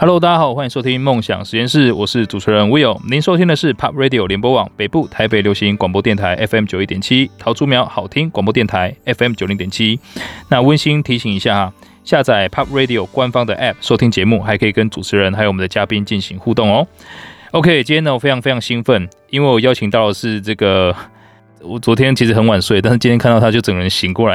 Hello，大家好，欢迎收听梦想实验室，我是主持人 Will。您收听的是 Pop Radio 联播网北部台北流行广播电台 FM 九一点七，桃竹苗好听广播电台 FM 九零点七。那温馨提醒一下哈，下载 Pop Radio 官方的 App 收听节目，还可以跟主持人还有我们的嘉宾进行互动哦。OK，今天呢我非常非常兴奋，因为我邀请到的是这个。我昨天其实很晚睡，但是今天看到他就整个人醒过来，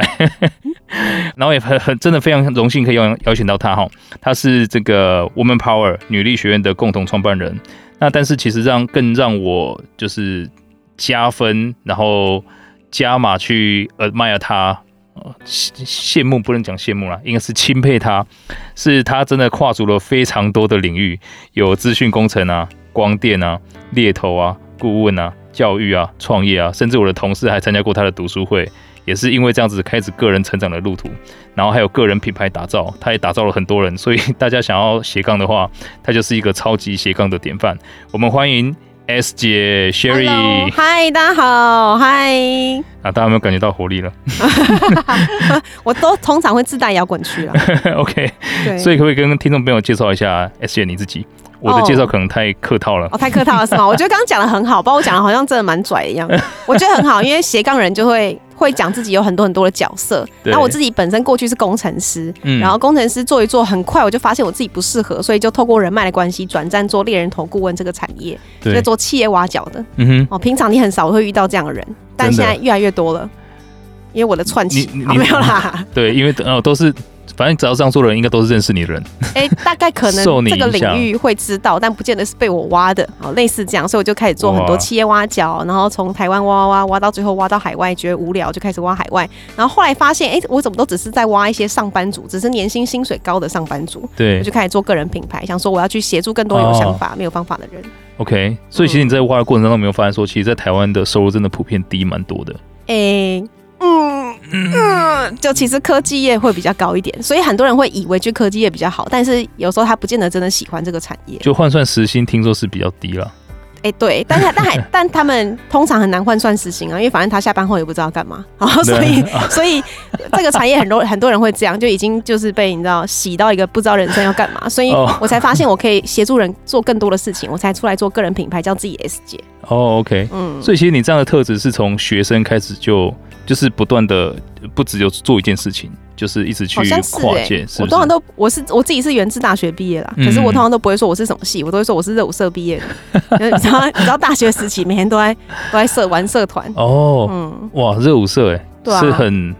然后也很很真的非常荣幸可以邀邀请到他哈，他是这个 Woman Power 女力学院的共同创办人。那但是其实让更让我就是加分，然后加码去 admire 他，羡慕不能讲羡慕啦，应该是钦佩他，是他真的跨足了非常多的领域，有资讯工程啊、光电啊、猎头啊、顾问啊。教育啊，创业啊，甚至我的同事还参加过他的读书会，也是因为这样子开始个人成长的路途，然后还有个人品牌打造，他也打造了很多人，所以大家想要斜杠的话，他就是一个超级斜杠的典范。我们欢迎 S 姐 Sherry，嗨，大家好，嗨，啊，大家有没有感觉到活力了？我都通常会自带摇滚区了。OK，对所以可不可以跟听众朋友介绍一下 S 姐你自己？我的介绍可能太客套了，哦，太客套了是吗？我觉得刚刚讲的很好，包括我讲的好像真的蛮拽一样。我觉得很好，因为斜杠人就会会讲自己有很多很多的角色。然后我自己本身过去是工程师，然后工程师做一做，很快我就发现我自己不适合，所以就透过人脉的关系转战做猎人头顾问这个产业，就做企业挖角的。嗯哼，哦，平常你很少会遇到这样的人，但现在越来越多了，因为我的串起 没有啦。对，因为哦都是。反正只要这样做的人，应该都是认识你的人。哎、欸，大概可能 这个领域会知道，但不见得是被我挖的。哦，类似这样，所以我就开始做很多企业挖角，然后从台湾挖挖挖挖到最后挖到海外，觉得无聊就开始挖海外。然后后来发现，哎、欸，我怎么都只是在挖一些上班族，只是年薪薪水高的上班族。对，我就开始做个人品牌，想说我要去协助更多有想法、哦、没有方法的人。OK，所以其实你在挖的过程当中，没有发现说，其实，在台湾的收入真的普遍低蛮多的。哎、欸。嗯嗯，就其实科技业会比较高一点，所以很多人会以为去科技业比较好，但是有时候他不见得真的喜欢这个产业。就换算时薪，听说是比较低了。哎、欸，对，但他但还但他们通常很难换算时薪啊，因为反正他下班后也不知道干嘛然后，所以 所以这个产业很多 很多人会这样，就已经就是被你知道洗到一个不知道人生要干嘛，所以我才发现我可以协助人做更多的事情，我才出来做个人品牌，叫自己 S 姐。哦，OK，嗯，所以其实你这样的特质是从学生开始就。就是不断的，不只有做一件事情，就是一直去跨界。是是我通常都，我是我自己是原自大学毕业啦，嗯、可是我通常都不会说我是什么系，我都会说我是热舞社毕业的。你知道，你知道大学时期每天都在都在社玩社团哦，嗯，哇，热舞社哎、欸，啊、是很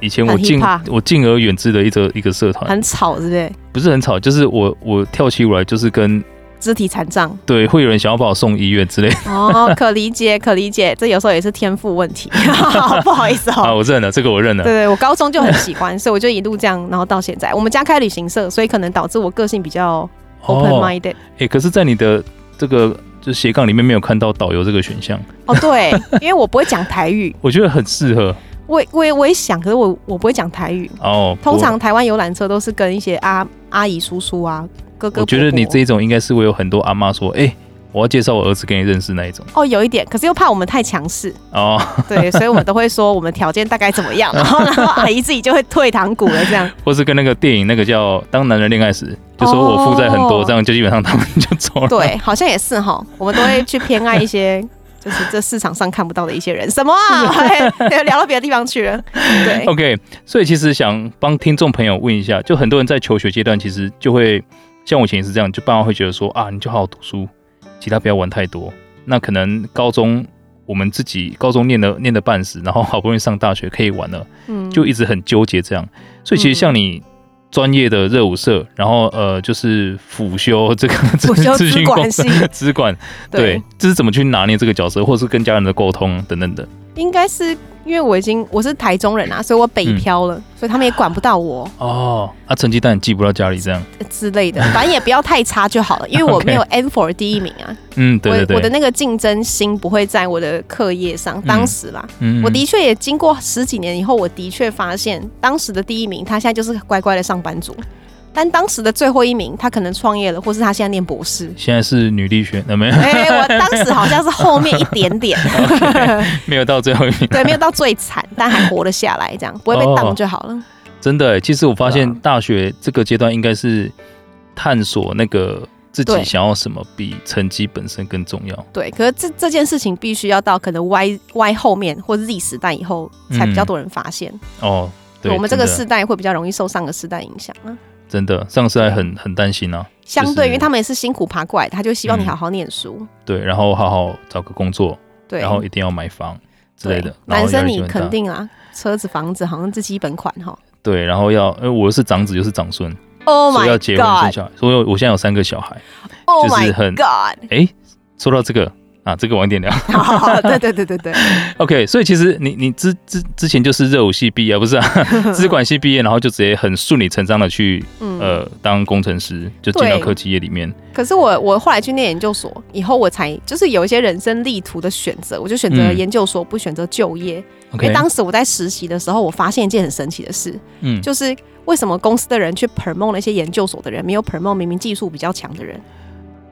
以前我敬我敬而远之的一个一个社团，很吵是不是？不是很吵，就是我我跳起舞来就是跟。肢体残障，对，会有人想要把我送医院之类的。哦，可理解，可理解，这有时候也是天赋问题。不好意思哦，啊，我认了，这个我认了。对对，我高中就很喜欢，所以我就一路这样，然后到现在，我们家开旅行社，所以可能导致我个性比较 open minded。哎，可是，在你的这个就斜杠里面，没有看到导游这个选项。哦，对，因为我不会讲台语，我觉得很适合。我我也我也想，可是我我不会讲台语。哦，通常台湾游览车都是跟一些阿阿姨叔叔啊。我觉得你这一种应该是会有很多阿妈说，哎、欸，我要介绍我儿子给你认识那一种。哦，有一点，可是又怕我们太强势哦。对，所以我们都会说我们条件大概怎么样，然后然后阿姨自己就会退堂鼓了这样。或是跟那个电影那个叫《当男人恋爱时》，就说我负债很多，这样就基本上他们就走了。对，好像也是哈，我们都会去偏爱一些。就是这市场上看不到的一些人，什么啊？聊到别的地方去了。对，OK。所以其实想帮听众朋友问一下，就很多人在求学阶段，其实就会像我以前也是这样，就爸妈会觉得说啊，你就好好读书，其他不要玩太多。那可能高中我们自己高中念的念的半死，然后好不容易上大学可以玩了，嗯，就一直很纠结这样。所以其实像你。专业的热舞社，然后呃，就是辅修这个辅修资管系 资管，对，这是怎么去拿捏这个角色，或者是跟家人的沟通等等的，应该是。因为我已经我是台中人啊，所以我北漂了，嗯、所以他们也管不到我哦。啊，成绩单也寄不到家里这样 之类的，反正也不要太差就好了。因为我 没有 N for 第一名啊。嗯，对对对。我，我的那个竞争心不会在我的课业上。当时啦，嗯、我的确也经过十几年以后，我的确发现当时的第一名，他现在就是乖乖的上班族。但当时的最后一名，他可能创业了，或是他现在念博士。现在是女力学，有没有？哎、欸，我当时好像是后面一点点，okay, 没有到最后一名。对，没有到最惨，但还活了下来，这样 不会被挡就好了。真的，其实我发现大学这个阶段应该是探索那个自己想要什么，比成绩本身更重要。对，可是这这件事情必须要到可能 Y Y 后面或是 Z 时代以后，才比较多人发现。嗯、哦，对，我们这个世代会比较容易受上个世代影响啊。真的，上司还很很担心啊。相对，因为他们也是辛苦爬过来，他就希望你好好念书。嗯、对，然后好好找个工作。对，然后一定要买房之类的。男生你肯定啊，车子房子好像是基本款哈。对，然后要，因为我是长子又是长孙，Oh my God，所以要结婚生小孩，所以我现在有三个小孩，Oh my God，哎，说到这个。啊，这个晚点聊。对对对对对。OK，所以其实你你之之之前就是热舞系毕业，不是啊？资管系毕业，然后就直接很顺理成章的去、嗯、呃当工程师，就进到科技业里面。可是我我后来去念研究所以后，我才就是有一些人生力图的选择，我就选择研究所，不选择就业。嗯、因为当时我在实习的时候，我发现一件很神奇的事，嗯，就是为什么公司的人去 promote 那些研究所的人，没有 promote 明明技术比较强的人？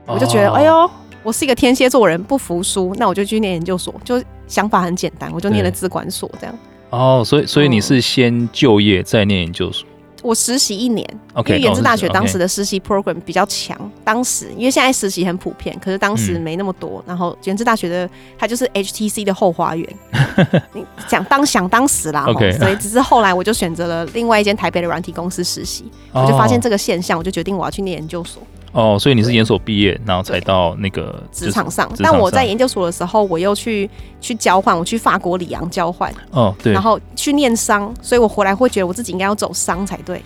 我就觉得，哦、哎呦。我是一个天蝎座人，不服输，那我就去念研究所，就想法很简单，我就念了资管所这样。哦，所以所以你是先就业再念研究所？我实习一年，okay, 因为元智大学当时的实习 program 比较强。Okay. 当时因为现在实习很普遍，可是当时没那么多。嗯、然后元智大学的它就是 HTC 的后花园，你想当想当时啦。Okay. 所以只是后来我就选择了另外一间台北的软体公司实习，哦、我就发现这个现象，我就决定我要去念研究所。哦，所以你是研所毕业，然后才到那个职场上。但我在研究所的时候，我又去去交换，我去法国里昂交换。哦，对。然后去念商，所以我回来会觉得我自己应该要走商才对。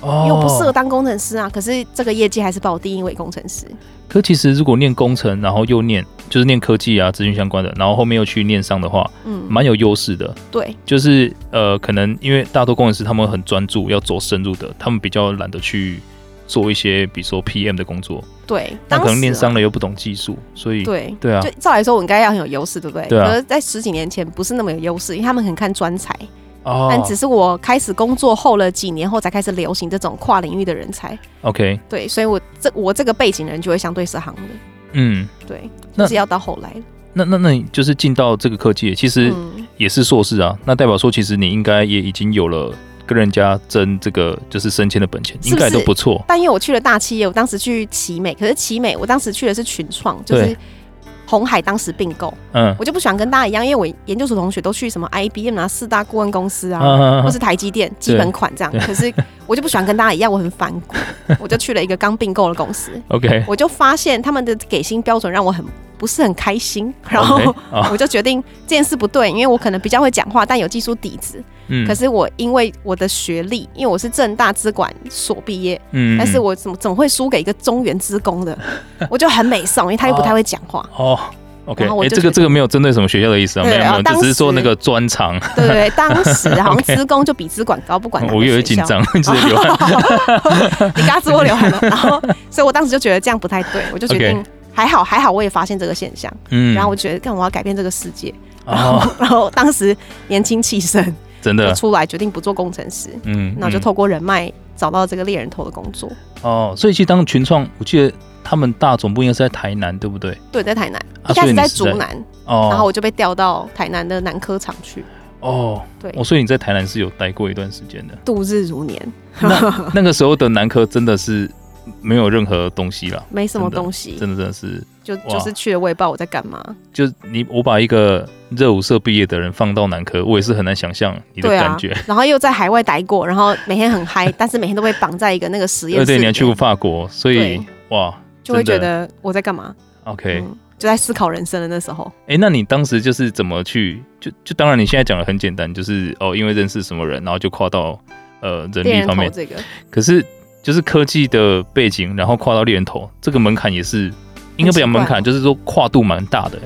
哦。因为我不适合当工程师啊，可是这个业界还是把我定义为工程师。可其实如果念工程，然后又念就是念科技啊、资讯相关的，然后后面又去念商的话，嗯，蛮有优势的。对。就是呃，可能因为大多工程师他们很专注，要走深入的，他们比较懒得去。做一些比如说 PM 的工作，对，他可能念商了又不懂技术，所以对对啊，就照来说我应该要很有优势，对不对？对啊。可是在十几年前不是那么有优势，因为他们很看专才，哦。但只是我开始工作后了几年后才开始流行这种跨领域的人才。OK，对，所以我这我这个背景的人就会相对是行的。嗯，对，那是要到后来。那那那你就是进到这个科技，其实也是硕士啊，嗯。那代表说其实你应该也已经有了。跟人家争这个就是升迁的本钱，应该都不错。但因为我去了大企业，我当时去奇美，可是奇美我当时去的是群创，就是红海当时并购。嗯，我就不喜欢跟大家一样，因为我研究所同学都去什么 IBM 啊、四大顾问公司啊，啊或是台积电基本款这样。可是我就不喜欢跟大家一样，我很反骨，我就去了一个刚并购的公司。OK，我就发现他们的给薪标准让我很。不是很开心，然后我就决定这件事不对，因为我可能比较会讲话，但有技术底子。嗯，可是我因为我的学历，因为我是正大资管所毕业，嗯，但是我怎么怎么会输给一个中原资工的，我就很美颂，因为他又不太会讲话。哦，OK，哎，这个这个没有针对什么学校的意思啊，没有没有，只是说那个专长。对对，当时好像资工就比资管高，不管我有点紧张，直接流汗，你刚直播流汗了，然后，所以我当时就觉得这样不太对，我就决定。还好还好，我也发现这个现象，嗯，然后我觉得，干我要改变这个世界，然后、哦、然后当时年轻气盛，真的出来决定不做工程师，嗯，然后就透过人脉找到这个猎人头的工作。哦，所以去当群创，我记得他们大总部应该是在台南，对不对？对，在台南，一开始在竹南，哦，然后我就被调到台南的南科厂去。哦，对，哦，所以你在台南是有待过一段时间的，度日如年。那 那个时候的南科真的是。没有任何东西了，没什么东西，真的真的是，就就是去了，我也不知道我在干嘛。就你，我把一个热舞社毕业的人放到南科，我也是很难想象你的感觉。然后又在海外待过，然后每天很嗨，但是每天都被绑在一个那个实验室。对对，你还去过法国，所以哇，就会觉得我在干嘛？OK，就在思考人生的那时候。哎，那你当时就是怎么去？就就当然你现在讲的很简单，就是哦，因为认识什么人，然后就跨到呃人力方面。这个可是。就是科技的背景，然后跨到猎人头，这个门槛也是应该不讲门槛，就是说跨度蛮大的。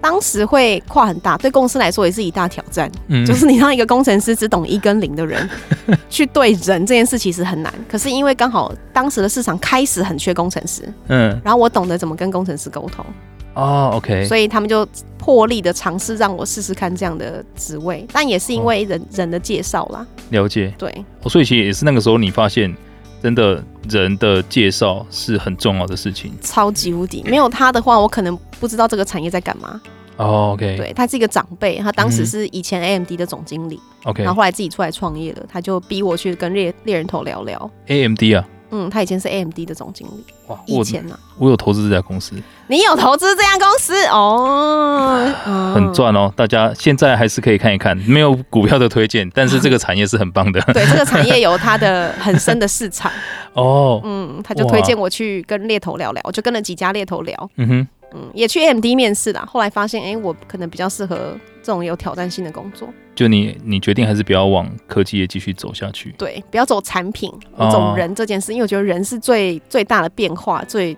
当时会跨很大，对公司来说也是一大挑战。嗯，就是你让一个工程师只懂一跟零的人 去对人这件事，其实很难。可是因为刚好当时的市场开始很缺工程师，嗯，然后我懂得怎么跟工程师沟通。哦，OK，所以他们就破例的尝试让我试试看这样的职位，但也是因为人、哦、人的介绍啦。了解，对，所以其实也是那个时候你发现。真的人的介绍是很重要的事情，超级无敌。没有他的话，我可能不知道这个产业在干嘛。哦对，他是一个长辈，他当时是以前 AMD 的总经理，OK，然后后来自己出来创业了，他就逼我去跟猎猎人头聊聊。AMD 啊，嗯，他以前是 AMD 的总经理。哇，以前呢、啊，我有投资这家公司。你有投资这家公司哦，很赚哦。大家现在还是可以看一看，没有股票的推荐，但是这个产业是很棒的。对，这个产业有它的很深的市场。哦，嗯，他就推荐我去跟猎头聊聊，我就跟了几家猎头聊。嗯哼。嗯，也去 AMD 面试啦，后来发现，哎、欸，我可能比较适合这种有挑战性的工作。就你，你决定还是不要往科技业继续走下去？对，不要走产品，走人这件事，哦、因为我觉得人是最最大的变化，最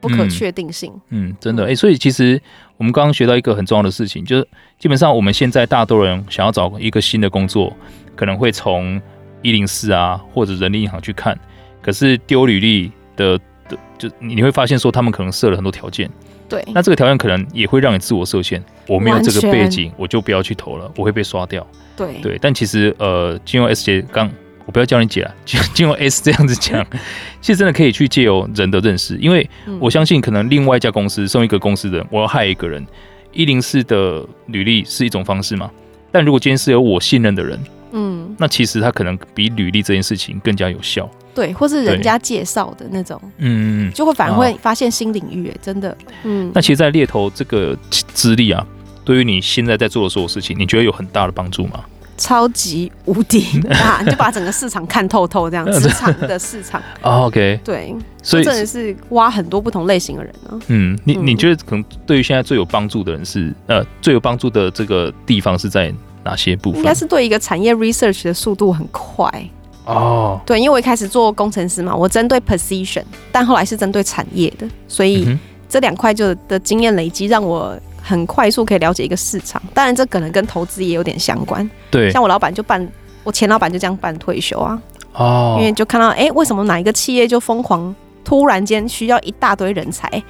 不可确定性。嗯，嗯，真的，哎、欸，所以其实我们刚刚学到一个很重要的事情，就是基本上我们现在大多人想要找一个新的工作，可能会从一零四啊或者人力银行去看，可是丢履历的的，就你会发现说他们可能设了很多条件。对，那这个条件可能也会让你自我设限。我没有这个背景，我就不要去投了，我会被刷掉。对对，但其实呃，金融 S 姐刚，我不要叫你姐了，金金融 S 这样子讲，其实真的可以去借由人的认识，因为我相信可能另外一家公司送一个公司的人，我要害一个人，一零四的履历是一种方式嘛。但如果今天是有我信任的人。嗯，那其实他可能比履历这件事情更加有效，对，或是人家介绍的那种，嗯，就会反而会发现新领域，哎，真的，嗯。那其实，在猎头这个资历啊，对于你现在在做的所有事情，你觉得有很大的帮助吗？超级无敌 大，你就把整个市场看透透，这样 职场的市场。OK，对，所以真的是挖很多不同类型的人呢。嗯，你你觉得可能对于现在最有帮助的人是呃，最有帮助的这个地方是在？哪些部分？应该是对一个产业 research 的速度很快哦。对，因为我一开始做工程师嘛，我针对 position，但后来是针对产业的，所以这两块就的经验累积，让我很快速可以了解一个市场。当然，这可能跟投资也有点相关。对，像我老板就办，我前老板就这样办退休啊。哦，因为就看到，哎、欸，为什么哪一个企业就疯狂突然间需要一大堆人才，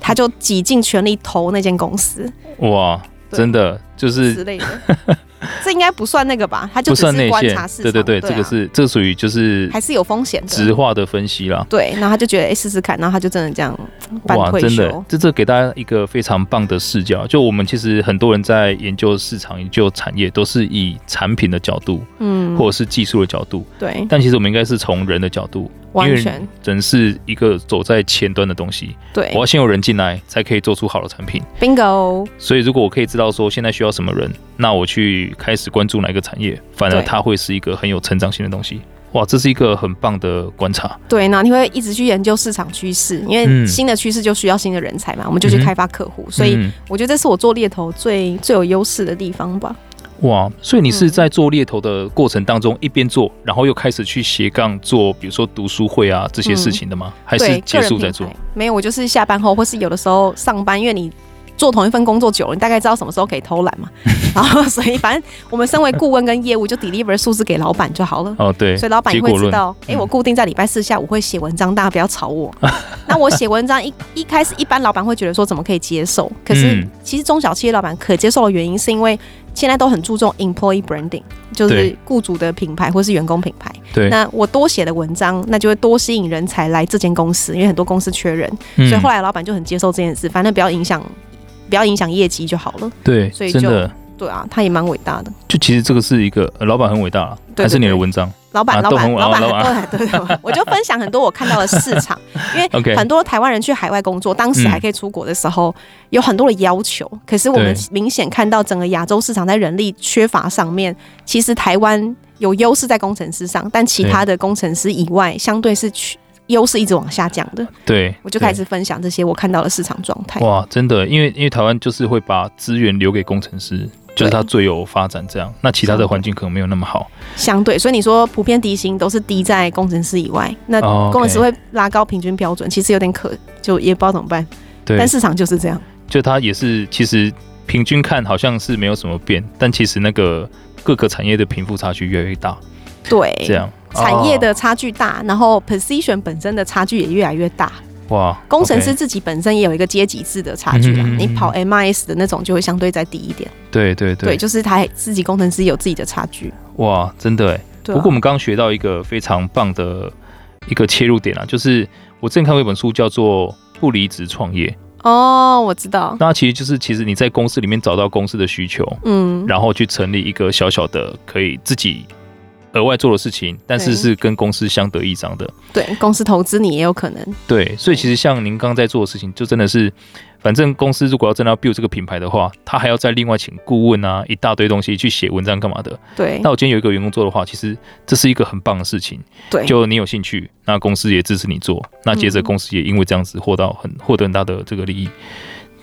他就挤尽全力投那间公司。哇！真的就是之类的，这应该不算那个吧？他就只是观察市场。对对对，这个是这属于就是还是有风险的直化的分析啦。对，然后他就觉得哎，试试看，然后他就真的这样。哇，真的，这这给大家一个非常棒的视角。就我们其实很多人在研究市场、研究产业，都是以产品的角度，嗯，或者是技术的角度。对，但其实我们应该是从人的角度。完全，人是一个走在前端的东西。对，我要先有人进来，才可以做出好的产品。Bingo。所以，如果我可以知道说现在需要什么人，那我去开始关注哪一个产业，反而它会是一个很有成长性的东西。哇，这是一个很棒的观察。对，那你会一直去研究市场趋势，因为新的趋势就需要新的人才嘛，我们就去开发客户。所以，我觉得这是我做猎头最最有优势的地方吧。哇，所以你是在做猎头的过程当中一边做，然后又开始去斜杠做，比如说读书会啊这些事情的吗？还是结束再做？没有，我就是下班后，或是有的时候上班，因为你。做同一份工作久了，你大概知道什么时候可以偷懒嘛。然后，所以反正我们身为顾问跟业务，就 deliver 数字给老板就好了。哦，对。所以老板也会知道，哎、欸，我固定在礼拜四下午会写文章，大家不要吵我。那我写文章一一开始，一般老板会觉得说怎么可以接受？可是其实中小企业老板可接受的原因，是因为现在都很注重 employee branding，就是雇主的品牌或是员工品牌。对。那我多写的文章，那就会多吸引人才来这间公司，因为很多公司缺人。所以后来老板就很接受这件事，反正不要影响。不要影响业绩就好了。对，所以就对啊，他也蛮伟大的。就其实这个是一个老板很伟大，还是你的文章？老板，老板，老板，对对对。我就分享很多我看到的市场，因为很多台湾人去海外工作，当时还可以出国的时候，有很多的要求。可是我们明显看到整个亚洲市场在人力缺乏上面，其实台湾有优势在工程师上，但其他的工程师以外，相对是缺。优势一直往下降的，对，我就开始分享这些我看到的市场状态。哇，真的，因为因为台湾就是会把资源留给工程师，就是他最有发展这样。那其他的环境可能没有那么好，相对。所以你说普遍低薪都是低在工程师以外，那工程师会拉高平均标准，其实有点可，就也不知道怎么办。对，但市场就是这样。就他也是，其实平均看好像是没有什么变，但其实那个各个产业的贫富差距越来越大。对，这样。产业的差距大，然后 position 本身的差距也越来越大。哇，工程师自己本身也有一个阶级制的差距啊。你跑 MIS 的那种就会相对再低一点。对对对，对，就是他自己工程师有自己的差距。哇，真的哎。不过我们刚刚学到一个非常棒的一个切入点啊，就是我之前看过一本书叫做《不离职创业》。哦，我知道。那其实就是其实你在公司里面找到公司的需求，嗯，然后去成立一个小小的可以自己。额外做的事情，但是是跟公司相得益彰的。对，公司投资你也有可能。对，所以其实像您刚刚在做的事情，就真的是，反正公司如果要真的要 build 这个品牌的话，他还要再另外请顾问啊，一大堆东西去写文章干嘛的。对。那我今天有一个员工做的话，其实这是一个很棒的事情。对。就你有兴趣，那公司也支持你做，那接着公司也因为这样子获到很获得很大的这个利益，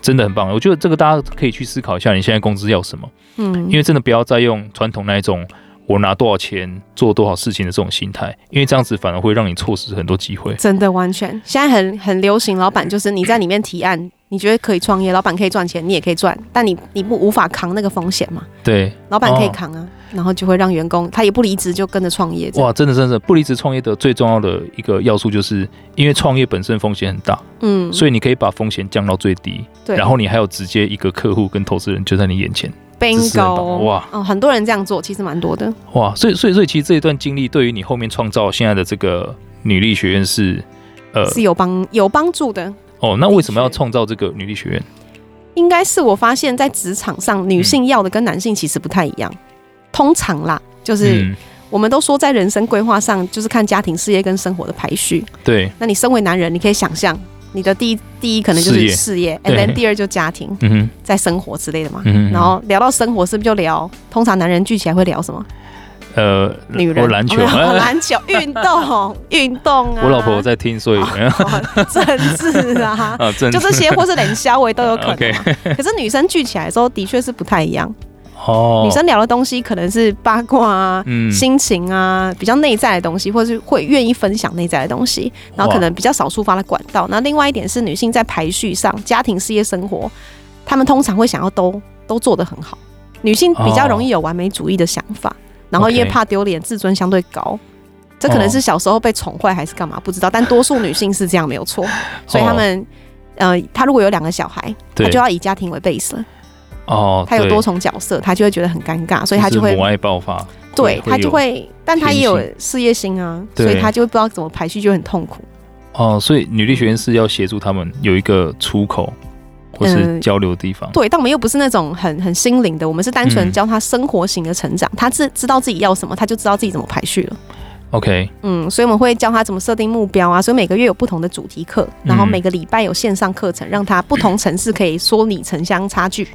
真的很棒。我觉得这个大家可以去思考一下，你现在公司要什么？嗯。因为真的不要再用传统那一种。我拿多少钱做多少事情的这种心态，因为这样子反而会让你错失很多机会。真的完全，现在很很流行，老板就是你在里面提案，你觉得可以创业，老板可以赚钱，你也可以赚，但你你不无法扛那个风险嘛？对，老板可以扛啊，哦、然后就会让员工他也不离职就跟着创业。哇，真的真的不离职创业的最重要的一个要素就是，因为创业本身风险很大，嗯，所以你可以把风险降到最低，对，然后你还有直接一个客户跟投资人就在你眼前。Bingo 哇，嗯，很多人这样做，其实蛮多的哇，所以所以所以其实这一段经历对于你后面创造现在的这个女力学院是呃是有帮有帮助的哦。那为什么要创造这个女力学院？应该是我发现，在职场上，女性要的跟男性其实不太一样。嗯、通常啦，就是我们都说，在人生规划上，就是看家庭、事业跟生活的排序。对，那你身为男人，你可以想象。你的第一第一可能就是事业，and then 第二就家庭，在生活之类的嘛。然后聊到生活，是不是就聊？通常男人聚起来会聊什么？呃，女人篮球，篮球，运动，运动啊。我老婆在听，所以政治啊，就这些，或是冷笑话都有可能。可是女生聚起来的时候，的确是不太一样。哦，女生聊的东西可能是八卦啊、嗯、心情啊，比较内在的东西，或者是会愿意分享内在的东西，然后可能比较少抒发的管道。那另外一点是，女性在排序上，家庭、事业、生活，她们通常会想要都都做得很好。女性比较容易有完美主义的想法，哦、然后因为怕丢脸，自尊相对高。这可能是小时候被宠坏还是干嘛不知道，但多数女性是这样没有错。所以她们，呃，她如果有两个小孩，她就要以家庭为 base 了。哦，他有多重角色，他就会觉得很尴尬，所以他就会母爱爆发。对，他就会，但他也有事业心啊，所以他就会不知道怎么排序，就很痛苦。哦，所以女力学院是要协助他们有一个出口或是交流的地方。对，但我们又不是那种很很心灵的，我们是单纯教他生活型的成长。他自知道自己要什么，他就知道自己怎么排序了。OK，嗯，所以我们会教他怎么设定目标啊，所以每个月有不同的主题课，然后每个礼拜有线上课程，让他不同城市可以说你城乡差距。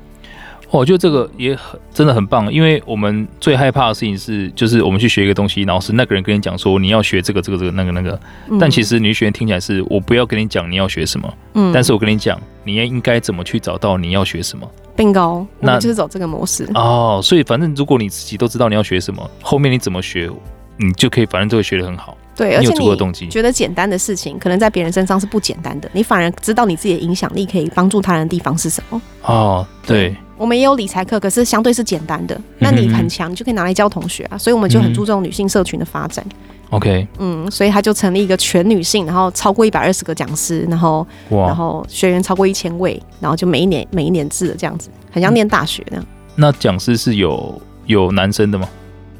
我觉得这个也很真的很棒，因为我们最害怕的事情是，就是我们去学一个东西，然后是那个人跟你讲说你要学这个这个这个那个那个，但其实女学员听起来是我不要跟你讲你要学什么，嗯，但是我跟你讲你应该怎么去找到你要学什么，bingo，那就是走这个模式哦。所以反正如果你自己都知道你要学什么，后面你怎么学，你就可以反正都会学得很好。对，而且你觉得简单的事情，可能在别人身上是不简单的，你反而知道你自己的影响力可以帮助他人的地方是什么。哦，对。对我们也有理财课，可是相对是简单的。那你很强，你就可以拿来教同学啊。所以我们就很注重女性社群的发展。OK，嗯，所以他就成立一个全女性，然后超过一百二十个讲师，然后哇然后学员超过一千位，然后就每一年每一年制的这样子，很像念大学那样。那讲师是有有男生的吗？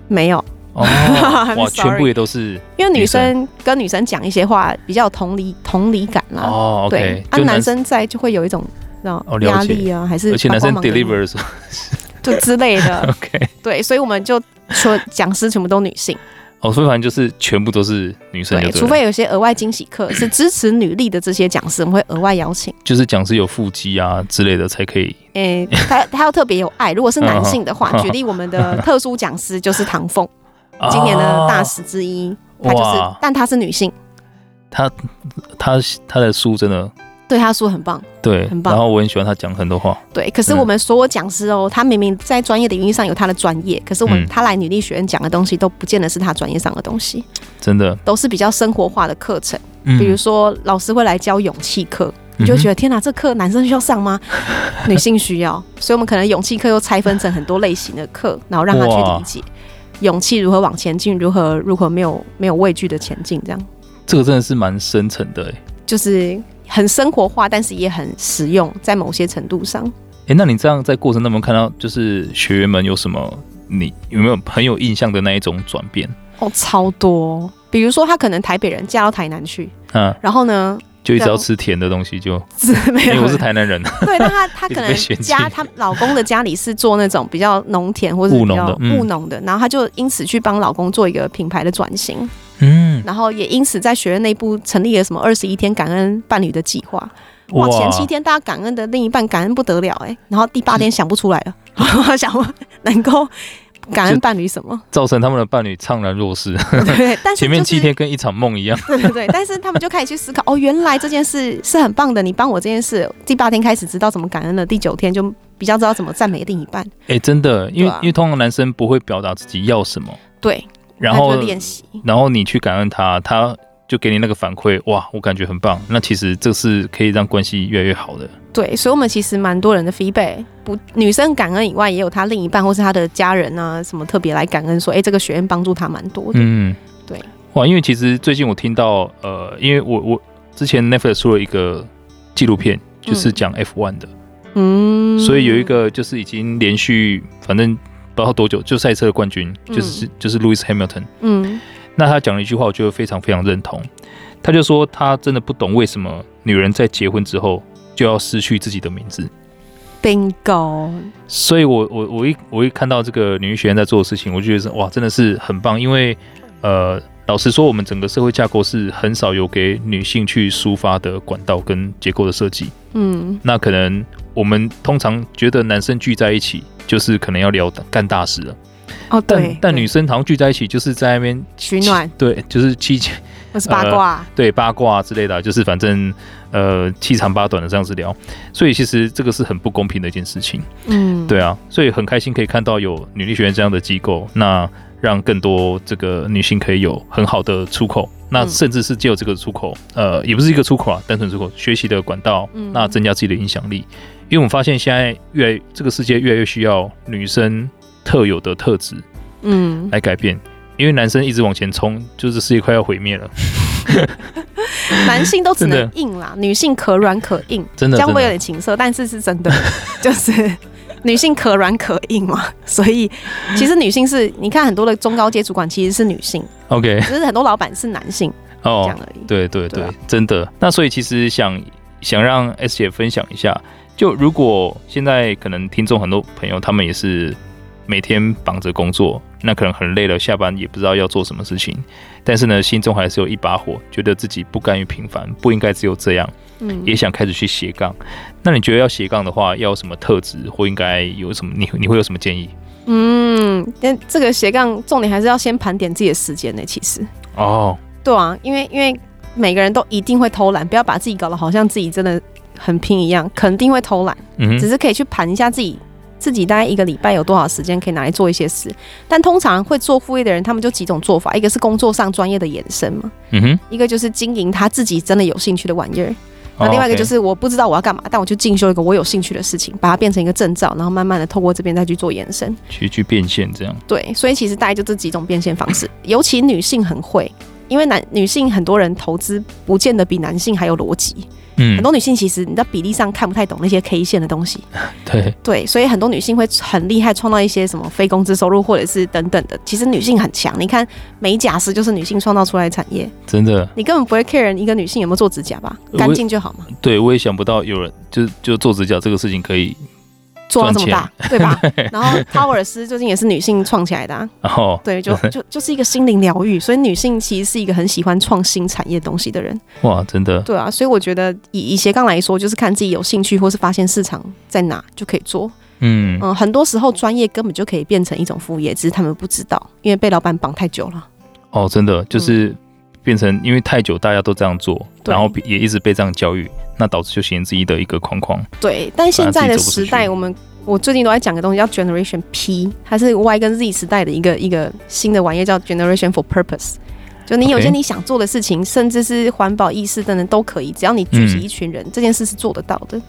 没有。哦，哇，全部也都是。因为女生跟女生讲一些话比较有同理同理感啦。哦。对，啊，男生在就会有一种。哦，压力啊，还是而且男生 deliver 的时，就之类的。OK，对，所以我们就说讲师全部都女性。哦，所以反正就是全部都是女生除非有些额外惊喜课是支持女力的这些讲师，我们会额外邀请。就是讲师有腹肌啊之类的才可以。诶、欸，他他要特别有爱。如果是男性的话，举例我们的特殊讲师就是唐凤，今年的大使之一，他就是，但他是女性。他他他的书真的。对他说很棒，对，很棒。然后我很喜欢他讲很多话。对，可是我们所有讲师哦，他明明在专业的领域上有他的专业，可是我们他来女力学院讲的东西都不见得是他专业上的东西。真的，都是比较生活化的课程。比如说老师会来教勇气课，你就觉得天哪，这课男生需要上吗？女性需要，所以我们可能勇气课又拆分成很多类型的课，然后让他去理解勇气如何往前进，如何如何没有没有畏惧的前进，这样。这个真的是蛮深沉的，就是。很生活化，但是也很实用，在某些程度上。哎、欸，那你这样在过程当中看到，就是学员们有什么？你有没有很有印象的那一种转变？哦，超多。比如说，他可能台北人嫁到台南去，嗯，然后呢，就一直要吃甜的东西，就 没有。因为我是台南人，对，那她她可能 家她老公的家里是做那种比较农田或者比较务农的，然后她就因此去帮老公做一个品牌的转型，嗯，然后也因此在学院内部成立了什么二十一天感恩伴侣的计划，哇，前七天大家感恩的另一半感恩不得了哎，然后第八天想不出来了，想能够。感恩伴侣什么？造成他们的伴侣怅然若失。对，但是、就是、前面七天跟一场梦一样。对对对，但是他们 就开始去思考，哦，原来这件事是很棒的。你帮我这件事，第八天开始知道怎么感恩了，第九天就比较知道怎么赞美另一半。哎、欸，真的，因为、啊、因为通常男生不会表达自己要什么。对，然后练习，然后你去感恩他，他就给你那个反馈，哇，我感觉很棒。那其实这是可以让关系越来越好的。对，所以，我们其实蛮多人的 feedback，不，女生感恩以外，也有她另一半或是她的家人啊，什么特别来感恩，说，哎，这个学院帮助她蛮多的。嗯，对。哇，因为其实最近我听到，呃，因为我我之前 Netflix 出了一个纪录片，就是讲 F1 的，嗯，所以有一个就是已经连续，反正不知道多久就赛车的冠军，就是、嗯、就是 Lewis Hamilton，嗯，那他讲了一句话，我觉得非常非常认同，他就说他真的不懂为什么女人在结婚之后。就要失去自己的名字，Bingo。所以我我我一我一看到这个女力学院在做的事情，我就觉得是哇，真的是很棒。因为呃，老实说，我们整个社会架构是很少有给女性去抒发的管道跟结构的设计。嗯，那可能我们通常觉得男生聚在一起就是可能要聊干大事了。哦，对。但但女生好像聚在一起就是在那边取暖，对，就是七七。或是八卦、呃，对八卦之类的，就是反正呃七长八短的这样子聊，所以其实这个是很不公平的一件事情。嗯，对啊，所以很开心可以看到有女力学院这样的机构，那让更多这个女性可以有很好的出口，那甚至是借由这个出口，呃，也不是一个出口啊，单纯出口学习的管道，那增加自己的影响力。因为我们发现现在越来这个世界越来越需要女生特有的特质，嗯，来改变。因为男生一直往前冲，就是世界快要毁灭了。男性都只能硬啦，女性可软可硬。真的，这样会有点情色，但是是真的，就是女性可软可硬嘛。所以其实女性是，你看很多的中高阶主管其实是女性，OK，只是很多老板是男性哦，这样而已。对对对，真的。那所以其实想想让 S 姐分享一下，就如果现在可能听众很多朋友他们也是。每天绑着工作，那可能很累了，下班也不知道要做什么事情，但是呢，心中还是有一把火，觉得自己不甘于平凡，不应该只有这样，嗯，也想开始去斜杠。那你觉得要斜杠的话，要有什么特质，或应该有什么？你你会有什么建议？嗯，但这个斜杠重点还是要先盘点自己的时间呢。其实哦，对啊，因为因为每个人都一定会偷懒，不要把自己搞得好像自己真的很拼一样，肯定会偷懒。嗯，只是可以去盘一下自己。自己大概一个礼拜有多少时间可以拿来做一些事？但通常会做副业的人，他们就几种做法：一个是工作上专业的延伸嘛，嗯哼；一个就是经营他自己真的有兴趣的玩意儿；那另外一个就是我不知道我要干嘛，但我去进修一个我有兴趣的事情，把它变成一个证照，然后慢慢的透过这边再去做延伸，去去变现这样。对，所以其实大概就这几种变现方式，尤其女性很会，因为男女性很多人投资不见得比男性还有逻辑。嗯，很多女性其实你在比例上看不太懂那些 K 线的东西，对对，所以很多女性会很厉害，创造一些什么非工资收入或者是等等的。其实女性很强，你看美甲师就是女性创造出来的产业，真的，你根本不会 care 一个女性有没有做指甲吧，干净就好嘛。对，我也想不到有人就就做指甲这个事情可以。做到这么大，对吧？然后陶尔斯最近也是女性创起来的，啊，然后对，就 就就是一个心灵疗愈，所以女性其实是一个很喜欢创新产业东西的人。哇，真的。对啊，所以我觉得以以斜杠来说，就是看自己有兴趣，或是发现市场在哪就可以做。嗯嗯，很多时候专业根本就可以变成一种副业，只是他们不知道，因为被老板绑太久了。哦，真的就是变成因为太久大家都这样做，然后也一直被这样教育。那导致就形成自己的一个框框。对，但现在的时代，我们我最近都在讲个东西叫 Generation P，它是 Y 跟 Z 时代的一个一个新的玩意，叫 Generation for Purpose。就你有些你想做的事情.甚至是环保意识等等都可以，只要你聚集一群人，嗯、这件事是做得到的。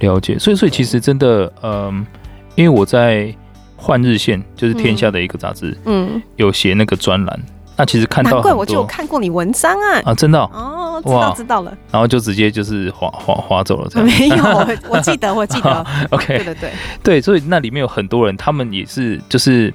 了解，所以所以其实真的，嗯，因为我在《换日线》就是天下的一个杂志，嗯，有写那个专栏。那其实看到，难怪我就有看过你文章啊！啊，真的哦，哦，知道知道了。然后就直接就是划划划走了，这样。没有，我我记得我记得。OK，对对对对，所以那里面有很多人，他们也是就是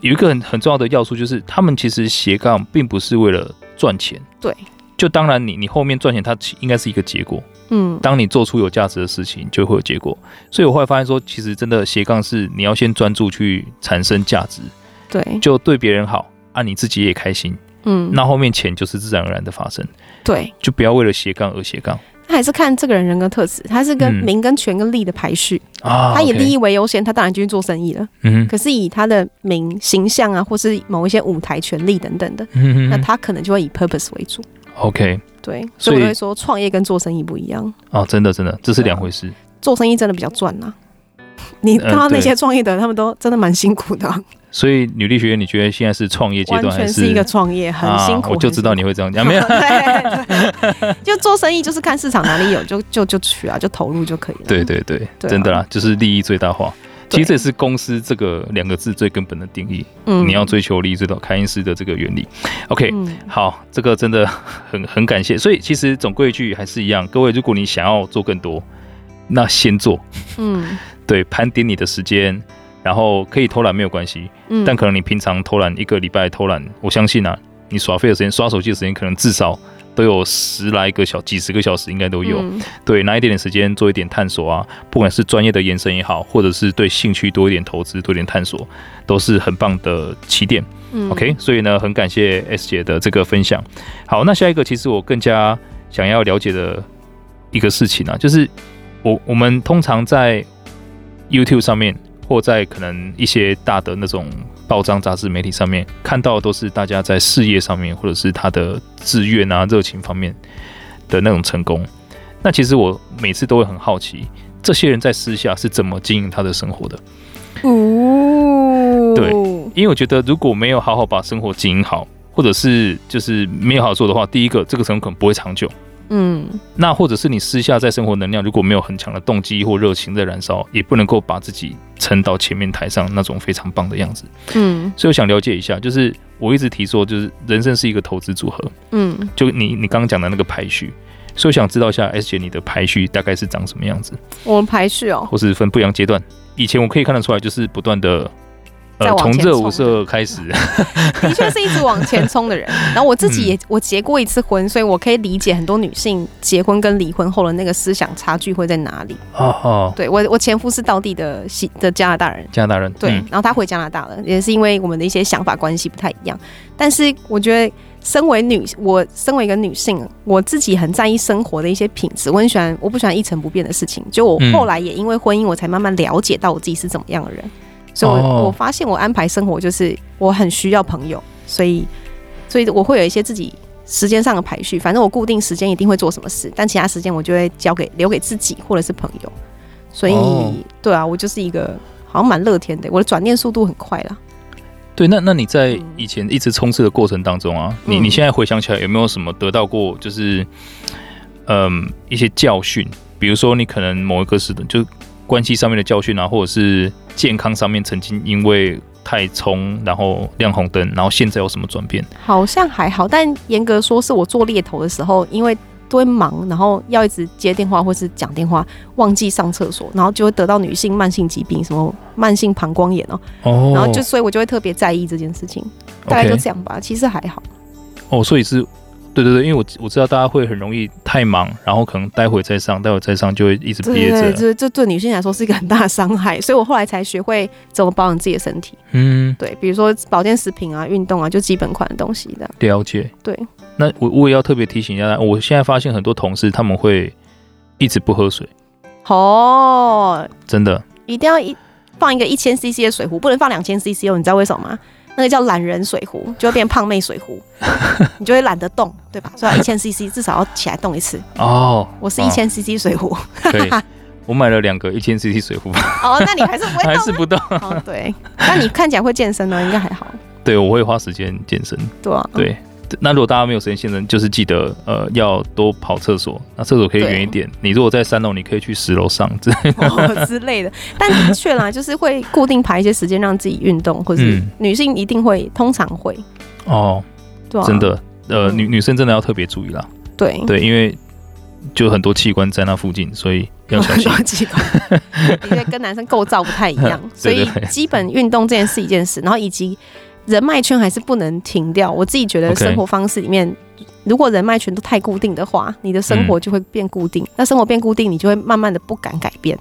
有一个很很重要的要素，就是他们其实斜杠并不是为了赚钱，对，就当然你你后面赚钱，它应该是一个结果。嗯，当你做出有价值的事情，就会有结果。所以我后来发现说，其实真的斜杠是你要先专注去产生价值，对，就对别人好，啊，你自己也开心，嗯，那后面钱就是自然而然的发生。对，就不要为了斜杠而斜杠。他还是看这个人人格特质，他是跟名、跟权、跟利的排序啊。他以利益为优先，他当然就去做生意了。嗯，可是以他的名形象啊，或是某一些舞台权利等等的，嗯，那他可能就会以 purpose 为主。OK，对，所以我会说创业跟做生意不一样。哦，真的真的，这是两回事。做生意真的比较赚呐。你看到那些创业的人，他们都真的蛮辛苦的。所以女力学院，你觉得现在是创业阶段还是？是一个创业，很辛苦。我就知道你会这样讲，没有？对，就做生意就是看市场哪里有，就就就去啊，就投入就可以了。对对对，真的啦，就是利益最大化。其实这也是公司这个两个字最根本的定义。嗯，你要追求利益最大，凯因斯的这个原理。OK，好，这个真的很很感谢。所以其实总归一句还是一样，各位，如果你想要做更多，那先做。嗯，对，盘点你的时间。然后可以偷懒没有关系，嗯，但可能你平常偷懒一个礼拜偷懒，我相信啊，你耍废的时间、刷手机的时间，可能至少都有十来个小、几十个小时，应该都有。嗯、对，拿一点点时间做一点探索啊，不管是专业的延伸也好，或者是对兴趣多一点投资、多一点探索，都是很棒的起点。嗯，OK，所以呢，很感谢 S 姐的这个分享。好，那下一个其实我更加想要了解的一个事情啊，就是我我们通常在 YouTube 上面。或在可能一些大的那种报章、杂志、媒体上面看到的都是大家在事业上面，或者是他的志愿啊、热情方面的那种成功。那其实我每次都会很好奇，这些人在私下是怎么经营他的生活的？哦，对，因为我觉得如果没有好好把生活经营好，或者是就是没有好好做的话，第一个这个成功可能不会长久。嗯，那或者是你私下在生活能量如果没有很强的动机或热情在燃烧，也不能够把自己撑到前面台上那种非常棒的样子。嗯，所以我想了解一下，就是我一直提说，就是人生是一个投资组合。嗯，就你你刚刚讲的那个排序，所以我想知道一下 S 姐你的排序大概是长什么样子？我们排序哦，或是分不一样阶段。以前我可以看得出来，就是不断的。呃，从这五色开始，的确是一直往前冲的人。然后我自己也我结过一次婚，所以我可以理解很多女性结婚跟离婚后的那个思想差距会在哪里。哦哦，对我我前夫是道地的西的加拿大人，加拿大人对，然后他回加拿大了，也是因为我们的一些想法关系不太一样。但是我觉得，身为女，我身为一个女性，我自己很在意生活的一些品质，我很喜欢，我不喜欢一成不变的事情。就我后来也因为婚姻，我才慢慢了解到我自己是怎么样的人。所以我，发现我安排生活就是我很需要朋友，所以，所以我会有一些自己时间上的排序。反正我固定时间一定会做什么事，但其他时间我就会交给留给自己或者是朋友。所以，对啊，我就是一个好像蛮乐天的，我的转念速度很快啦。对，那那你在以前一直冲刺的过程当中啊，嗯、你你现在回想起来有没有什么得到过，就是嗯一些教训？比如说你可能某一个时段就。关系上面的教训啊，或者是健康上面曾经因为太冲，然后亮红灯，然后现在有什么转变？好像还好，但严格说是我做猎头的时候，因为都会忙，然后要一直接电话或是讲电话，忘记上厕所，然后就会得到女性慢性疾病，什么慢性膀胱炎哦。哦。然后就所以，我就会特别在意这件事情。大概就这样吧.其实还好。哦，所以是。对对对，因为我我知道大家会很容易太忙，然后可能待会再上，待会再上就会一直憋着。这这对女性来说是一个很大的伤害，所以我后来才学会怎么保养自己的身体。嗯，对，比如说保健食品啊、运动啊，就基本款的东西的。了解。对，那我我也要特别提醒一下，我现在发现很多同事他们会一直不喝水。哦，真的，一定要一放一个一千 CC 的水壶，不能放两千 CC 哦，你知道为什么吗？那个叫懒人水壶，就会变胖妹水壶，你就会懒得动，对吧？所以一千 CC 至少要起来动一次。哦，我是一千 CC 水壶。对，我买了两个一千 CC 水壶。哦，那你还是不会动？还是不动？哦，对。那你看起来会健身呢？应该还好。对，我会花时间健身。对啊。对。那如果大家没有时间现身，就是记得呃要多跑厕所。那厕所可以远一点。你如果在三楼，你可以去十楼上之类的、哦、之类的。但的确啦，就是会固定排一些时间让自己运动，或是女性一定会，通常会。哦，对啊、真的，呃，女女生真的要特别注意啦。对对，因为就很多器官在那附近，所以要小心。器官 因为跟男生构造不太一样，所以基本运动这件事一件事，然后以及。人脉圈还是不能停掉。我自己觉得生活方式里面如果人脉圈都太固定的话，你的生活就会变固定。嗯、那生活变固定，你就会慢慢的不敢改变。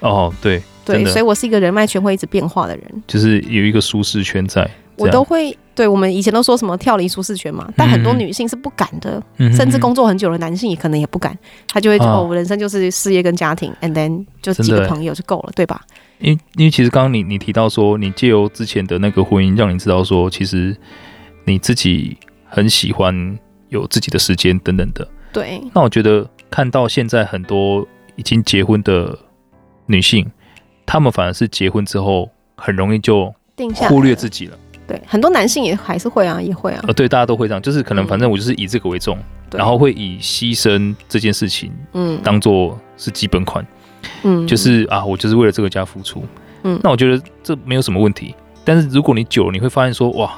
哦，对对，所以我是一个人脉圈会一直变化的人，就是有一个舒适圈在。我都会，对我们以前都说什么跳离舒适圈嘛，但很多女性是不敢的，嗯、甚至工作很久的男性也可能也不敢，他就会觉得、哦、我人生就是事业跟家庭，and then 就几个朋友就够了，对吧？因为因为其实刚刚你你提到说，你借由之前的那个婚姻，让你知道说，其实你自己很喜欢有自己的时间等等的。对。那我觉得看到现在很多已经结婚的女性，她们反而是结婚之后很容易就忽略自己了。对，很多男性也还是会啊，也会啊。呃，对，大家都会这样，就是可能反正我就是以这个为重，嗯、然后会以牺牲这件事情，嗯，当做是基本款，嗯，就是啊，我就是为了这个家付出，嗯，那我觉得这没有什么问题。但是如果你久了，你会发现说，哇，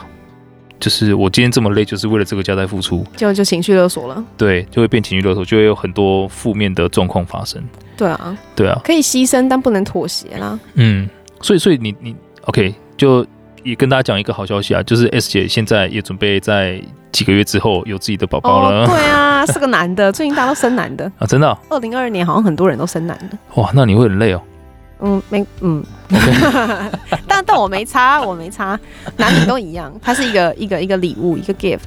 就是我今天这么累，就是为了这个家在付出，就就情绪勒索了。对，就会变情绪勒索，就会有很多负面的状况发生。对啊，对啊，可以牺牲，但不能妥协啦。嗯，所以，所以你你 OK 就。也跟大家讲一个好消息啊，就是 S 姐现在也准备在几个月之后有自己的宝宝了。哦。对啊，是个男的，最近大家都生男的 啊，真的，哦。二零二二年好像很多人都生男的。哇，那你会很累哦。嗯，没，嗯. 但但我没差，我没差，男女都一样，它是一个一个一个礼物，一个 gift。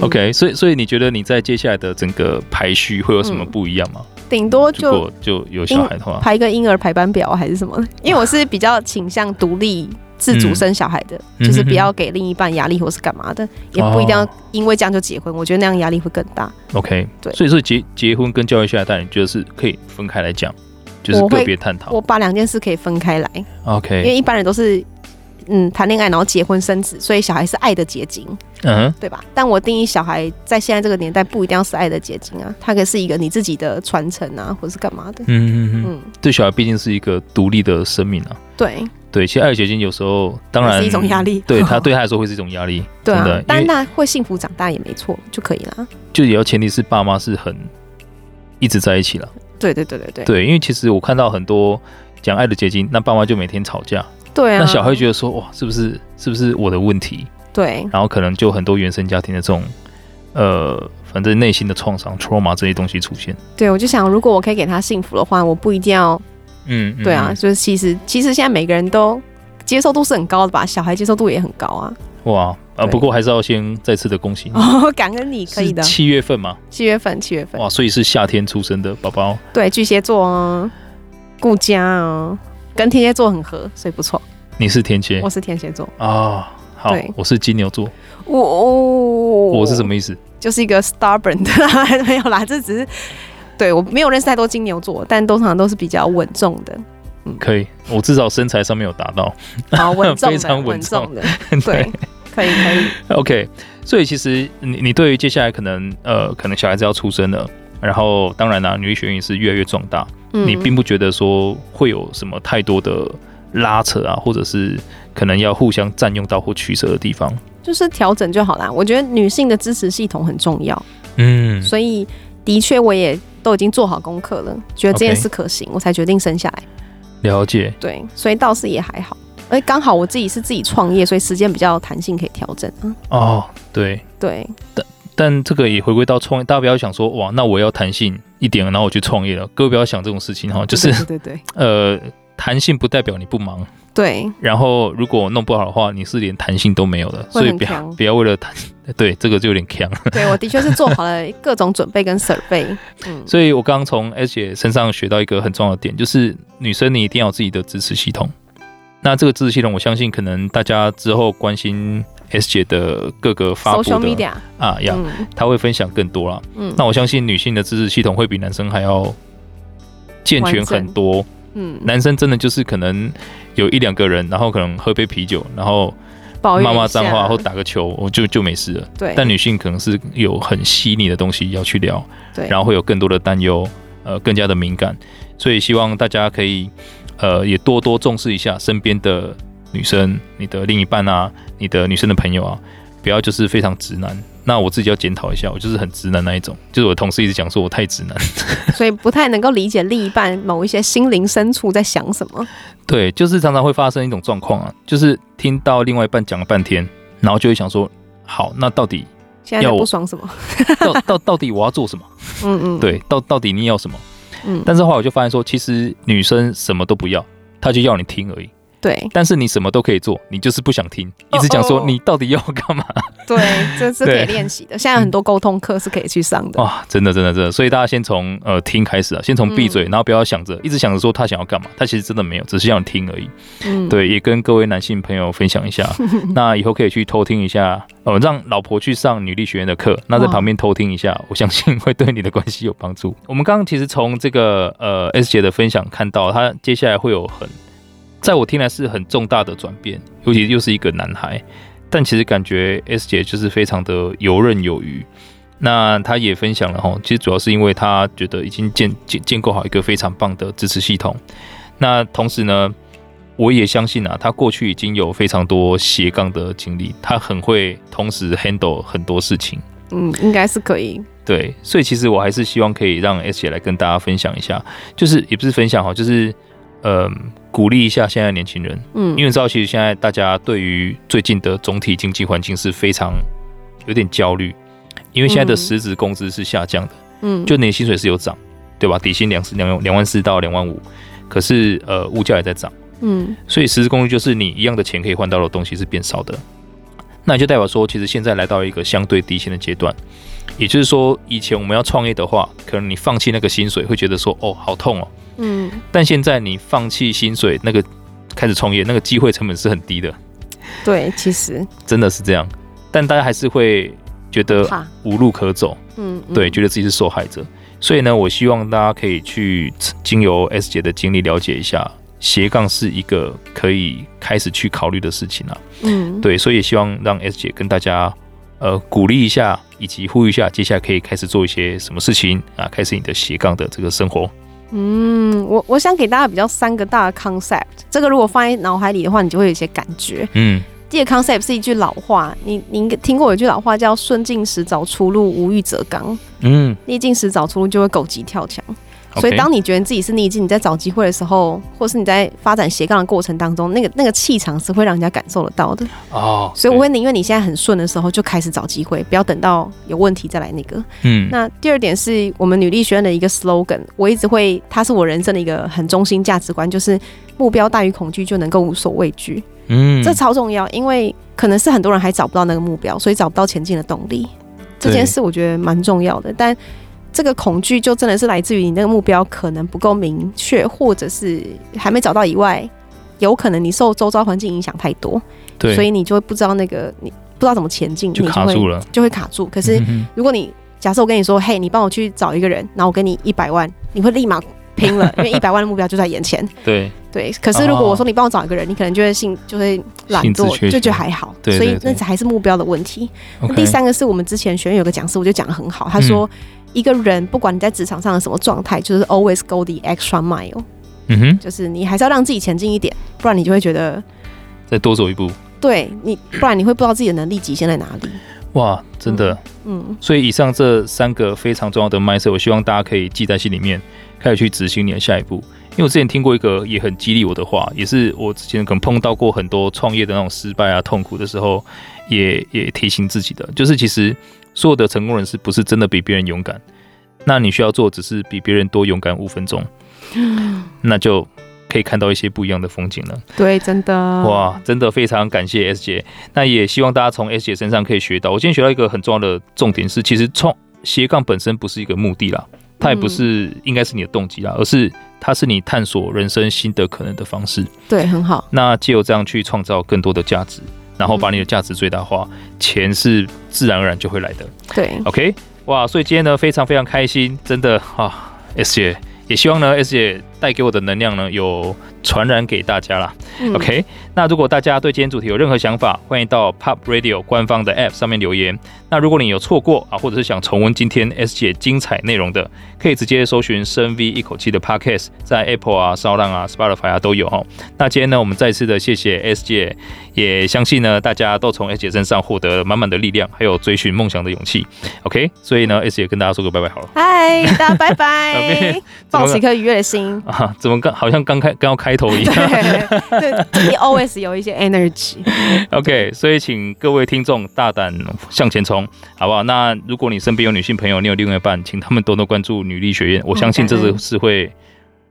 OK，所以所以你觉得你在接下来的整个排序会有什么不一样吗？顶、嗯、多就就有小孩的话，排一个婴儿排班表还是什么？因为我是比较倾向独立。自主生小孩的，嗯、就是不要给另一半压力或是干嘛的，嗯、也不一定要因为这样就结婚。哦、我觉得那样压力会更大。OK，对，所以说结结婚跟教育下一代，你觉得是可以分开来讲，就是个别探讨。我把两件事可以分开来。OK，因为一般人都是嗯谈恋爱，然后结婚生子，所以小孩是爱的结晶，嗯哼，对吧？但我定义小孩在现在这个年代不一定要是爱的结晶啊，它可以是一个你自己的传承啊，或是干嘛的。嗯嗯嗯，嗯对小孩毕竟是一个独立的生命啊。对。对，其实爱的结晶有时候当然是一种压力，对 他对他来说会是一种压力，对啊，的但那会幸福长大也没错，就可以了。就也要前提是爸妈是很一直在一起了。对对对对对。对，因为其实我看到很多讲爱的结晶，那爸妈就每天吵架。对啊。那小孩觉得说哇，是不是是不是我的问题？对。然后可能就很多原生家庭的这种呃，反正内心的创伤、trauma 这些东西出现。对，我就想，如果我可以给他幸福的话，我不一定要。嗯，对啊，就是其实其实现在每个人都接受度是很高的吧，小孩接受度也很高啊。哇，啊，不过还是要先再次的恭喜你哦，感恩你可以的。七月份嘛？七月份，七月份。哇，所以是夏天出生的宝宝。对，巨蟹座哦，顾家哦，跟天蝎座很合，所以不错。你是天蝎，我是天蝎座啊。好，我是金牛座。我我是什么意思？就是一个 stubborn 的，没有啦，这只是。对，我没有认识太多金牛座，但通常都是比较稳重的。嗯，可以，我至少身材上面有达到，好稳重，非常稳重的。对，对可以可以。OK，所以其实你你对于接下来可能呃可能小孩子要出生了，然后当然啦、啊，女力学院是越来越壮大，嗯、你并不觉得说会有什么太多的拉扯啊，或者是可能要互相占用到或取舍的地方，就是调整就好啦。我觉得女性的支持系统很重要，嗯，所以的确我也。都已经做好功课了，觉得这件事可行我才决定生下来。了解，对，所以倒是也还好。哎，刚好我自己是自己创业，所以时间比较弹性，可以调整啊。哦，对对，但但这个也回归到创业，大家不要想说哇，那我要弹性一点，然后我去创业了。各位不要想这种事情哈，就是对对对，呃，弹性不代表你不忙。对，然后如果弄不好的话，你是连弹性都没有的，所以不要不要为了弹，对这个就有点强。对，我的确是做好了各种准备跟 survey。嗯，所以我刚刚从 S 姐身上学到一个很重要的点，就是女生你一定要有自己的支持系统。那这个支持系统，我相信可能大家之后关心 S 姐的各个发布的 social media 啊，要她会分享更多啦。嗯，那我相信女性的支持系统会比男生还要健全很多。嗯，男生真的就是可能有一两个人，然后可能喝杯啤酒，然后骂骂脏话或打个球，我就就没事了。对，但女性可能是有很细腻的东西要去聊，对，然后会有更多的担忧，呃，更加的敏感，所以希望大家可以呃也多多重视一下身边的女生，你的另一半啊，你的女生的朋友啊，不要就是非常直男。那我自己要检讨一下，我就是很直男那一种，就是我同事一直讲说我太直男，所以不太能够理解另一半某一些心灵深处在想什么。对，就是常常会发生一种状况啊，就是听到另外一半讲了半天，然后就会想说，好，那到底现在不爽什么？到到到底我要做什么？嗯嗯，对，到到底你要什么？嗯，但是后来我就发现说，其实女生什么都不要，她就要你听而已。对，但是你什么都可以做，你就是不想听，一直讲说你到底要干嘛？对，这是可以练习的。现在很多沟通课是可以去上的。哇，真的，真的，真的。所以大家先从呃听开始啊，先从闭嘴，然后不要想着一直想着说他想要干嘛，他其实真的没有，只是要你听而已。嗯，对，也跟各位男性朋友分享一下，那以后可以去偷听一下，呃，让老婆去上女力学院的课，那在旁边偷听一下，我相信会对你的关系有帮助。我们刚刚其实从这个呃 S 姐的分享看到，她接下来会有很。在我听来是很重大的转变，尤其又是一个男孩，但其实感觉 S 姐就是非常的游刃有余。那她也分享了哈，其实主要是因为她觉得已经建建建构好一个非常棒的支持系统。那同时呢，我也相信啊，她过去已经有非常多斜杠的经历，她很会同时 handle 很多事情。嗯，应该是可以。对，所以其实我还是希望可以让 S 姐来跟大家分享一下，就是也不是分享哈，就是。呃，鼓励一下现在年轻人，嗯，因为知道其实现在大家对于最近的总体经济环境是非常有点焦虑，因为现在的实质工资是下降的，嗯，就你的薪水是有涨，对吧？底薪两两两万四到两万五，可是呃物价也在涨，嗯，所以实质工资就是你一样的钱可以换到的东西是变少的，那也就代表说，其实现在来到一个相对低薪的阶段。也就是说，以前我们要创业的话，可能你放弃那个薪水，会觉得说，哦，好痛哦。嗯。但现在你放弃薪水，那个开始创业，那个机会成本是很低的。对，其实真的是这样。但大家还是会觉得无路可走。嗯。对，觉得自己是受害者。所以呢，我希望大家可以去经由 S 姐的经历了解一下，斜杠是一个可以开始去考虑的事情啊。嗯。对，所以也希望让 S 姐跟大家。呃，鼓励一下，以及呼吁一下，接下来可以开始做一些什么事情啊？开始你的斜杠的这个生活。嗯，我我想给大家比较三个大的 concept，这个如果放在脑海里的话，你就会有一些感觉。嗯，第一个 concept 是一句老话，你你应该听过有一句老话叫“顺境时找出路，无欲则刚”。嗯，逆境时找出路，就会狗急跳墙。所以，当你觉得自己是逆境，你在找机会的时候，或是你在发展斜杠的过程当中，那个那个气场是会让人家感受得到的。哦，所以我会宁愿你现在很顺的时候就开始找机会，不要等到有问题再来那个。嗯。那第二点是我们女力学院的一个 slogan，我一直会，它是我人生的一个很中心价值观，就是目标大于恐惧，就能够无所畏惧。嗯，这超重要，因为可能是很多人还找不到那个目标，所以找不到前进的动力。这件事我觉得蛮重要的，但。这个恐惧就真的是来自于你那个目标可能不够明确，或者是还没找到以外，有可能你受周遭环境影响太多，对，所以你就会不知道那个你不知道怎么前进，就卡住了，就会卡住。可是如果你假设我跟你说，嘿，你帮我去找一个人，然后我给你一百万，你会立马拼了，因为一百万的目标就在眼前。对对。可是如果我说你帮我找一个人，你可能就会信就会懒惰，就觉得还好。对，所以那还是目标的问题。那第三个是我们之前学院有个讲师，我就讲的很好，他说。一个人不管你在职场上的什么状态，就是 always go the extra mile。嗯哼，就是你还是要让自己前进一点，不然你就会觉得再多走一步。对你，不然你会不知道自己的能力极限在哪里。哇，真的。嗯，嗯，所以以上这三个非常重要的 mindset，我希望大家可以记在心里面，开始去执行你的下一步。因为我之前听过一个也很激励我的话，也是我之前可能碰到过很多创业的那种失败啊、痛苦的时候，也也提醒自己的，就是其实。所有的成功人士不是真的比别人勇敢，那你需要做只是比别人多勇敢五分钟，那就可以看到一些不一样的风景了。对，真的哇，真的非常感谢 S 姐。那也希望大家从 S 姐身上可以学到。我今天学到一个很重要的重点是，其实创斜杠本身不是一个目的啦，它也不是应该是你的动机啦，而是它是你探索人生新的可能的方式。对，很好。那借由这样去创造更多的价值。然后把你的价值最大化，钱是自然而然就会来的。对，OK，哇，所以今天呢非常非常开心，真的啊，S 姐也希望呢 S 姐带给我的能量呢有传染给大家啦。嗯、OK，那如果大家对今天主题有任何想法，欢迎到 POP Radio 官方的 App 上面留言。那如果你有错过啊，或者是想重温今天 S 姐精彩内容的，可以直接搜寻深 V 一口气的 Podcast，在 Apple 啊、SoundOn 啊、Spotify 啊都有哈。那今天呢，我们再次的谢谢 S 姐，也相信呢大家都从 S 姐身上获得了满满的力量，还有追寻梦想的勇气。OK，所以呢，S 姐跟大家说个拜拜好了。嗨，大家拜拜。抱持一颗愉悦的心啊，怎么刚好像刚开刚要开头一样？对，always 有一些 energy。OK，所以请各位听众大胆向前冲，好不好？那如果你身边有女性朋友，你有另外一半，请他们多多关注女力学院，我相信这是是会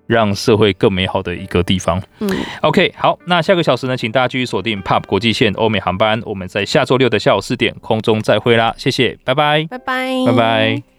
让社会更美好的一个地方。嗯，OK，好，那下个小时呢，请大家继续锁定 POP 国际线欧美航班，我们在下周六的下午四点空中再会啦，谢谢，拜拜，拜拜，拜拜。